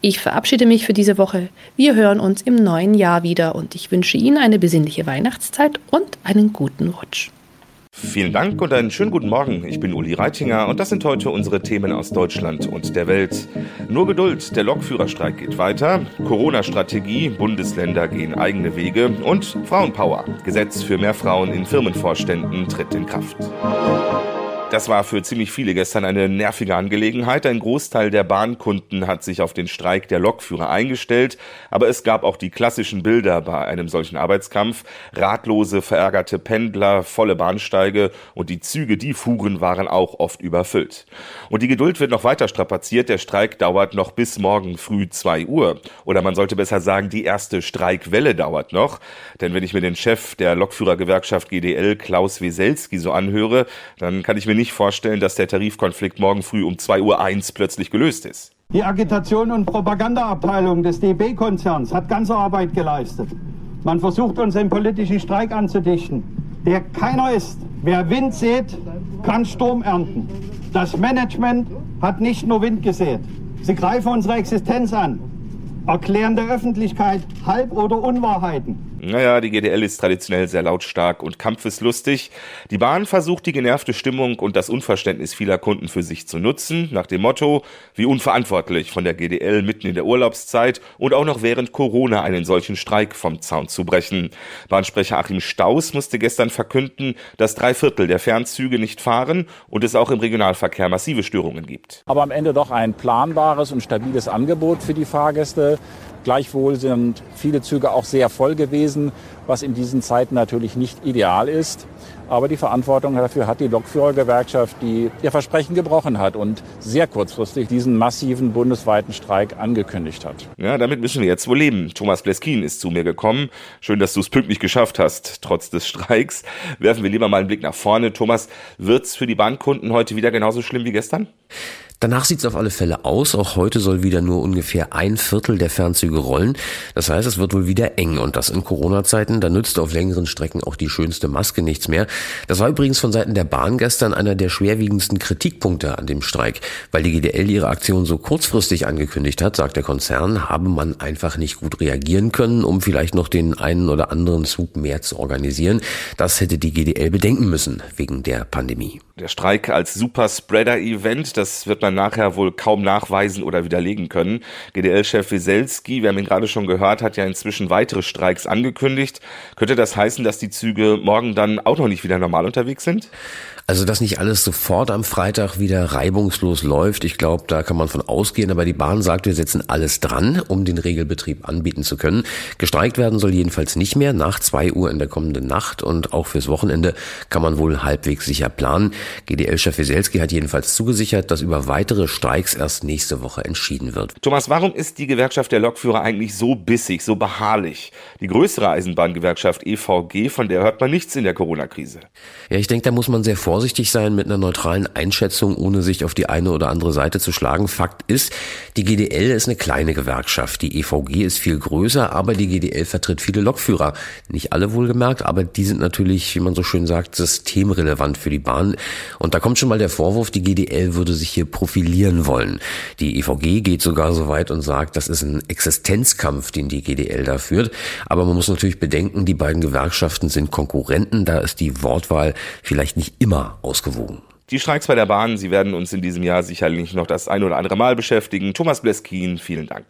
Ich verabschiede mich für diese Woche. Wir hören uns im neuen Jahr wieder und ich wünsche Ihnen eine besinnliche Weihnachtszeit und einen guten Rutsch. Vielen Dank und einen schönen guten Morgen. Ich bin Uli Reitinger und das sind heute unsere Themen aus Deutschland und der Welt. Nur Geduld, der Lokführerstreik geht weiter, Corona-Strategie, Bundesländer gehen eigene Wege und Frauenpower. Gesetz für mehr Frauen in Firmenvorständen tritt in Kraft. Das war für ziemlich viele gestern eine nervige Angelegenheit. Ein Großteil der Bahnkunden hat sich auf den Streik der Lokführer eingestellt, aber es gab auch die klassischen Bilder bei einem solchen Arbeitskampf. Ratlose, verärgerte Pendler, volle Bahnsteige und die Züge, die fuhren, waren auch oft überfüllt. Und die Geduld wird noch weiter strapaziert. Der Streik dauert noch bis morgen früh zwei Uhr. Oder man sollte besser sagen, die erste Streikwelle dauert noch. Denn wenn ich mir den Chef der Lokführergewerkschaft GDL, Klaus Weselski, so anhöre, dann kann ich mir nicht nicht vorstellen, dass der Tarifkonflikt morgen früh um 2.01 Uhr plötzlich gelöst ist. Die Agitation- und Propagandaabteilung des DB-Konzerns hat ganze Arbeit geleistet. Man versucht uns einen politischen Streik anzudichten, der keiner ist. Wer Wind sät, kann Sturm ernten. Das Management hat nicht nur Wind gesät. Sie greifen unsere Existenz an, erklären der Öffentlichkeit Halb- oder Unwahrheiten. Naja, die GDL ist traditionell sehr lautstark und kampfeslustig. Die Bahn versucht die genervte Stimmung und das Unverständnis vieler Kunden für sich zu nutzen, nach dem Motto, wie unverantwortlich von der GDL mitten in der Urlaubszeit und auch noch während Corona einen solchen Streik vom Zaun zu brechen. Bahnsprecher Achim Staus musste gestern verkünden, dass drei Viertel der Fernzüge nicht fahren und es auch im Regionalverkehr massive Störungen gibt. Aber am Ende doch ein planbares und stabiles Angebot für die Fahrgäste. Gleichwohl sind viele Züge auch sehr voll gewesen, was in diesen Zeiten natürlich nicht ideal ist. Aber die Verantwortung dafür hat die Lokführergewerkschaft, die ihr Versprechen gebrochen hat und sehr kurzfristig diesen massiven bundesweiten Streik angekündigt hat. Ja, damit müssen wir jetzt wohl leben. Thomas Bleskin ist zu mir gekommen. Schön, dass du es pünktlich geschafft hast, trotz des Streiks. Werfen wir lieber mal einen Blick nach vorne. Thomas, wird's für die Bahnkunden heute wieder genauso schlimm wie gestern? Danach sieht es auf alle Fälle aus. Auch heute soll wieder nur ungefähr ein Viertel der Fernzüge rollen. Das heißt, es wird wohl wieder eng und das in Corona-Zeiten. Da nützt auf längeren Strecken auch die schönste Maske nichts mehr. Das war übrigens von Seiten der Bahn gestern einer der schwerwiegendsten Kritikpunkte an dem Streik. Weil die GDL ihre Aktion so kurzfristig angekündigt hat, sagt der Konzern, habe man einfach nicht gut reagieren können, um vielleicht noch den einen oder anderen Zug mehr zu organisieren. Das hätte die GDL bedenken müssen wegen der Pandemie. Der Streik als Superspreader-Event, das wird man nachher wohl kaum nachweisen oder widerlegen können. GDL-Chef Wieselski, wir haben ihn gerade schon gehört, hat ja inzwischen weitere Streiks angekündigt. Könnte das heißen, dass die Züge morgen dann auch noch nicht wieder normal unterwegs sind? Also, dass nicht alles sofort am Freitag wieder reibungslos läuft, ich glaube, da kann man von ausgehen. Aber die Bahn sagt, wir setzen alles dran, um den Regelbetrieb anbieten zu können. Gestreikt werden soll jedenfalls nicht mehr nach zwei Uhr in der kommenden Nacht und auch fürs Wochenende kann man wohl halbwegs sicher planen. GDL-Chef Wieselski hat jedenfalls zugesichert, dass über weitere Streiks erst nächste Woche entschieden wird. Thomas, warum ist die Gewerkschaft der Lokführer eigentlich so bissig, so beharrlich? Die größere Eisenbahngewerkschaft EVG, von der hört man nichts in der Corona-Krise. Ja, ich denke, da muss man sehr vorsichtig vorsichtig sein mit einer neutralen Einschätzung, ohne sich auf die eine oder andere Seite zu schlagen. Fakt ist, die GDL ist eine kleine Gewerkschaft. Die EVG ist viel größer, aber die GDL vertritt viele Lokführer. Nicht alle wohlgemerkt, aber die sind natürlich, wie man so schön sagt, systemrelevant für die Bahn. Und da kommt schon mal der Vorwurf, die GDL würde sich hier profilieren wollen. Die EVG geht sogar so weit und sagt, das ist ein Existenzkampf, den die GDL da führt. Aber man muss natürlich bedenken, die beiden Gewerkschaften sind Konkurrenten. Da ist die Wortwahl vielleicht nicht immer ausgewogen. Die Streiks bei der Bahn, sie werden uns in diesem Jahr sicherlich noch das ein oder andere Mal beschäftigen. Thomas Bleskin, vielen Dank.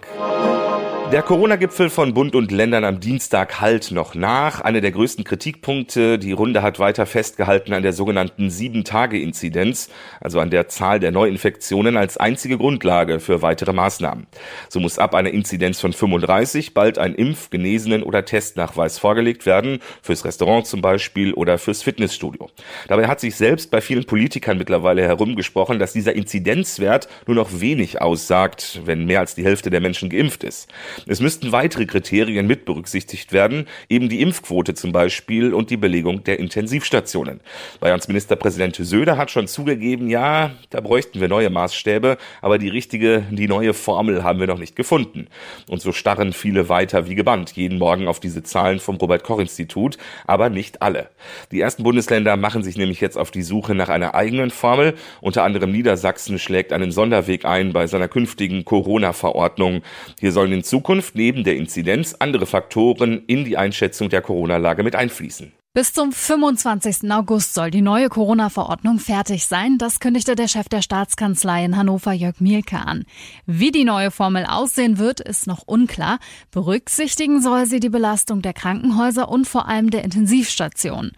Der Corona-Gipfel von Bund und Ländern am Dienstag halt noch nach. Einer der größten Kritikpunkte. Die Runde hat weiter festgehalten an der sogenannten Sieben-Tage-Inzidenz, also an der Zahl der Neuinfektionen als einzige Grundlage für weitere Maßnahmen. So muss ab einer Inzidenz von 35 bald ein Impf-, Genesenen- oder Testnachweis vorgelegt werden, fürs Restaurant zum Beispiel oder fürs Fitnessstudio. Dabei hat sich selbst bei vielen Politikern mittlerweile herumgesprochen, dass dieser Inzidenzwert nur noch wenig aussagt, wenn mehr als die Hälfte der Menschen geimpft ist. Es müssten weitere Kriterien mit berücksichtigt werden, eben die Impfquote zum Beispiel und die Belegung der Intensivstationen. Bayerns Ministerpräsident Söder hat schon zugegeben, ja, da bräuchten wir neue Maßstäbe, aber die richtige, die neue Formel haben wir noch nicht gefunden. Und so starren viele weiter wie gebannt jeden Morgen auf diese Zahlen vom Robert Koch Institut, aber nicht alle. Die ersten Bundesländer machen sich nämlich jetzt auf die Suche nach einer eigenen Formel. Unter anderem Niedersachsen schlägt einen Sonderweg ein bei seiner künftigen Corona-Verordnung. Hier sollen in Zukunft Zukunft neben der Inzidenz andere Faktoren in die Einschätzung der Corona-Lage mit einfließen. Bis zum 25. August soll die neue Corona-Verordnung fertig sein. Das kündigte der Chef der Staatskanzlei in Hannover, Jörg Mielke, an. Wie die neue Formel aussehen wird, ist noch unklar. Berücksichtigen soll sie die Belastung der Krankenhäuser und vor allem der Intensivstationen.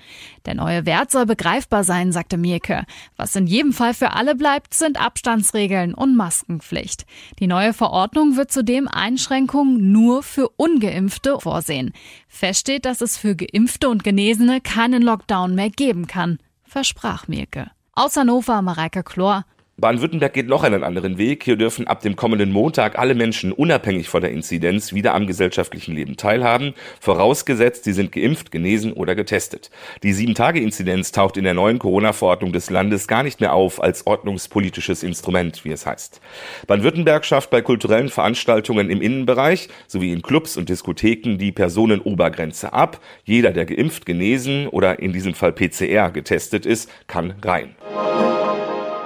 Der neue Wert soll begreifbar sein, sagte Mielke. Was in jedem Fall für alle bleibt, sind Abstandsregeln und Maskenpflicht. Die neue Verordnung wird zudem Einschränkungen nur für Ungeimpfte vorsehen. Fest steht, dass es für Geimpfte und Genesene keinen Lockdown mehr geben kann, versprach Mirke. Aus Hannover Mareike Chlor, Baden-Württemberg geht noch einen anderen Weg. Hier dürfen ab dem kommenden Montag alle Menschen unabhängig von der Inzidenz wieder am gesellschaftlichen Leben teilhaben, vorausgesetzt, sie sind geimpft, genesen oder getestet. Die Sieben-Tage-Inzidenz taucht in der neuen Corona-Verordnung des Landes gar nicht mehr auf als ordnungspolitisches Instrument, wie es heißt. Baden-Württemberg schafft bei kulturellen Veranstaltungen im Innenbereich sowie in Clubs und Diskotheken die Personenobergrenze ab. Jeder, der geimpft, genesen oder in diesem Fall PCR getestet ist, kann rein.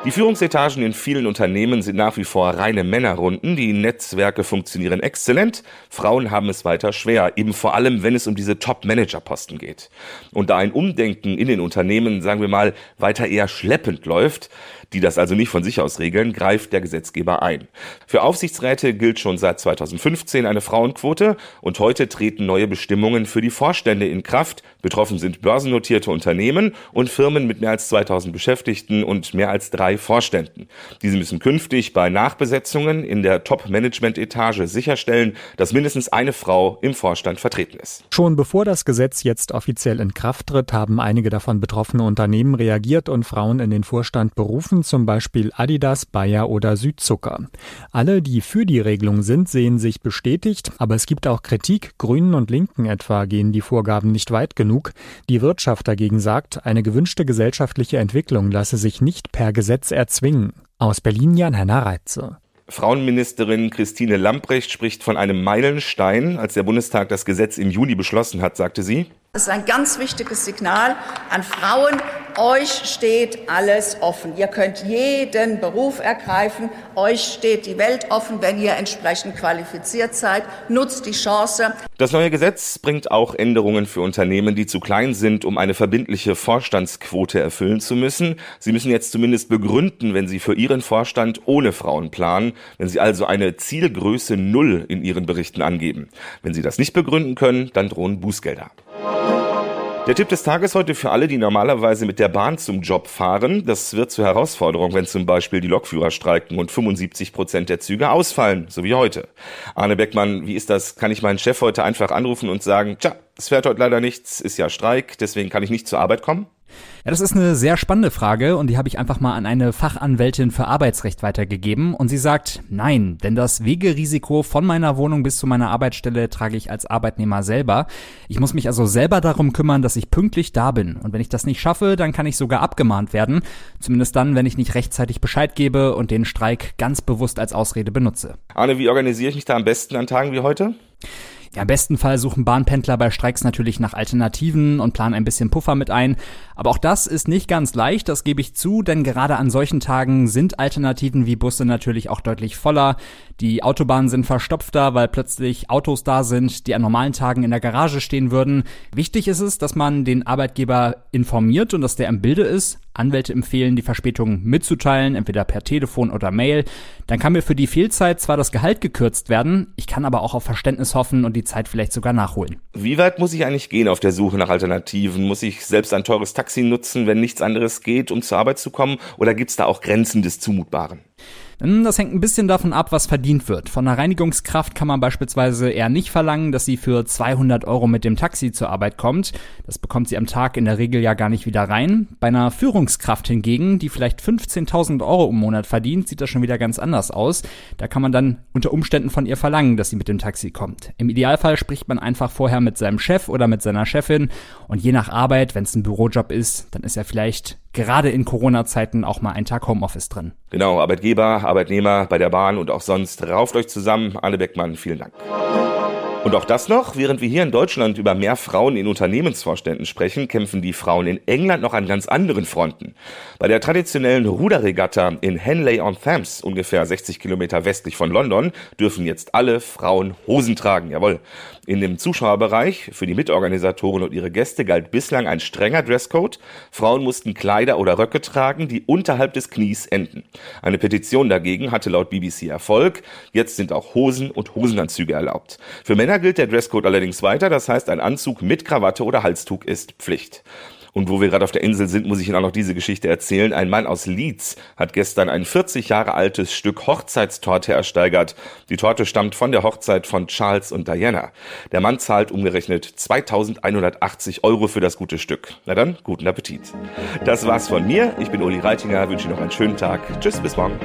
Die Führungsetagen in vielen Unternehmen sind nach wie vor reine Männerrunden. Die Netzwerke funktionieren exzellent. Frauen haben es weiter schwer, eben vor allem, wenn es um diese Top-Manager-Posten geht. Und da ein Umdenken in den Unternehmen, sagen wir mal, weiter eher schleppend läuft, die das also nicht von sich aus regeln, greift der Gesetzgeber ein. Für Aufsichtsräte gilt schon seit 2015 eine Frauenquote und heute treten neue Bestimmungen für die Vorstände in Kraft. Betroffen sind börsennotierte Unternehmen und Firmen mit mehr als 2000 Beschäftigten und mehr als drei Vorständen. Diese müssen künftig bei Nachbesetzungen in der Top-Management-Etage sicherstellen, dass mindestens eine Frau im Vorstand vertreten ist. Schon bevor das Gesetz jetzt offiziell in Kraft tritt, haben einige davon betroffene Unternehmen reagiert und Frauen in den Vorstand berufen betreten zum Beispiel Adidas, Bayer oder Südzucker. Alle, die für die Regelung sind, sehen sich bestätigt, aber es gibt auch Kritik. Grünen und Linken etwa gehen die Vorgaben nicht weit genug. Die Wirtschaft dagegen sagt, eine gewünschte gesellschaftliche Entwicklung lasse sich nicht per Gesetz erzwingen. Aus Berlin Jan-Henner Reitze. Frauenministerin Christine Lamprecht spricht von einem Meilenstein. Als der Bundestag das Gesetz im Juni beschlossen hat, sagte sie, das ist ein ganz wichtiges Signal an Frauen. Euch steht alles offen. Ihr könnt jeden Beruf ergreifen. Euch steht die Welt offen, wenn ihr entsprechend qualifiziert seid. Nutzt die Chance. Das neue Gesetz bringt auch Änderungen für Unternehmen, die zu klein sind, um eine verbindliche Vorstandsquote erfüllen zu müssen. Sie müssen jetzt zumindest begründen, wenn sie für ihren Vorstand ohne Frauen planen, wenn sie also eine Zielgröße Null in ihren Berichten angeben. Wenn sie das nicht begründen können, dann drohen Bußgelder. Der Tipp des Tages heute für alle, die normalerweise mit der Bahn zum Job fahren. Das wird zur Herausforderung, wenn zum Beispiel die Lokführer streiken und 75 Prozent der Züge ausfallen, so wie heute. Arne Beckmann, wie ist das? Kann ich meinen Chef heute einfach anrufen und sagen, tja, es fährt heute leider nichts, ist ja Streik, deswegen kann ich nicht zur Arbeit kommen? Ja, das ist eine sehr spannende Frage und die habe ich einfach mal an eine Fachanwältin für Arbeitsrecht weitergegeben und sie sagt, nein, denn das Wegerisiko von meiner Wohnung bis zu meiner Arbeitsstelle trage ich als Arbeitnehmer selber. Ich muss mich also selber darum kümmern, dass ich pünktlich da bin und wenn ich das nicht schaffe, dann kann ich sogar abgemahnt werden, zumindest dann, wenn ich nicht rechtzeitig Bescheid gebe und den Streik ganz bewusst als Ausrede benutze. Arne, wie organisiere ich mich da am besten an Tagen wie heute? Ja, Im besten Fall suchen Bahnpendler bei Streiks natürlich nach Alternativen und planen ein bisschen Puffer mit ein. Aber auch das ist nicht ganz leicht, das gebe ich zu, denn gerade an solchen Tagen sind Alternativen wie Busse natürlich auch deutlich voller. Die Autobahnen sind verstopfter, weil plötzlich Autos da sind, die an normalen Tagen in der Garage stehen würden. Wichtig ist es, dass man den Arbeitgeber informiert und dass der im Bilde ist. Anwälte empfehlen, die Verspätung mitzuteilen, entweder per Telefon oder Mail. Dann kann mir für die Fehlzeit zwar das Gehalt gekürzt werden, ich kann aber auch auf Verständnis hoffen und die Zeit vielleicht sogar nachholen. Wie weit muss ich eigentlich gehen auf der Suche nach Alternativen? Muss ich selbst ein teures Taxi nutzen, wenn nichts anderes geht, um zur Arbeit zu kommen? Oder gibt es da auch Grenzen des Zumutbaren? Das hängt ein bisschen davon ab, was verdient wird. Von einer Reinigungskraft kann man beispielsweise eher nicht verlangen, dass sie für 200 Euro mit dem Taxi zur Arbeit kommt. Das bekommt sie am Tag in der Regel ja gar nicht wieder rein. Bei einer Führungskraft hingegen, die vielleicht 15.000 Euro im Monat verdient, sieht das schon wieder ganz anders aus. Da kann man dann unter Umständen von ihr verlangen, dass sie mit dem Taxi kommt. Im Idealfall spricht man einfach vorher mit seinem Chef oder mit seiner Chefin und je nach Arbeit, wenn es ein Bürojob ist, dann ist er vielleicht gerade in Corona-Zeiten auch mal ein Tag Homeoffice drin. Genau, Arbeitgeber, Arbeitnehmer bei der Bahn und auch sonst. Rauft euch zusammen. Anne Beckmann, vielen Dank. Und auch das noch, während wir hier in Deutschland über mehr Frauen in Unternehmensvorständen sprechen, kämpfen die Frauen in England noch an ganz anderen Fronten. Bei der traditionellen Ruderregatta in Henley-on-Thames, ungefähr 60 Kilometer westlich von London, dürfen jetzt alle Frauen Hosen tragen, jawohl. In dem Zuschauerbereich für die Mitorganisatoren und ihre Gäste galt bislang ein strenger Dresscode. Frauen mussten Kleider oder Röcke tragen, die unterhalb des Knies enden. Eine Petition dagegen hatte laut BBC Erfolg. Jetzt sind auch Hosen und Hosenanzüge erlaubt. Für Männer gilt der Dresscode allerdings weiter, das heißt ein Anzug mit Krawatte oder Halstuch ist Pflicht. Und wo wir gerade auf der Insel sind, muss ich Ihnen auch noch diese Geschichte erzählen. Ein Mann aus Leeds hat gestern ein 40 Jahre altes Stück Hochzeitstorte ersteigert. Die Torte stammt von der Hochzeit von Charles und Diana. Der Mann zahlt umgerechnet 2180 Euro für das gute Stück. Na dann, guten Appetit. Das war's von mir. Ich bin Uli Reitinger, wünsche Ihnen noch einen schönen Tag. Tschüss, bis morgen.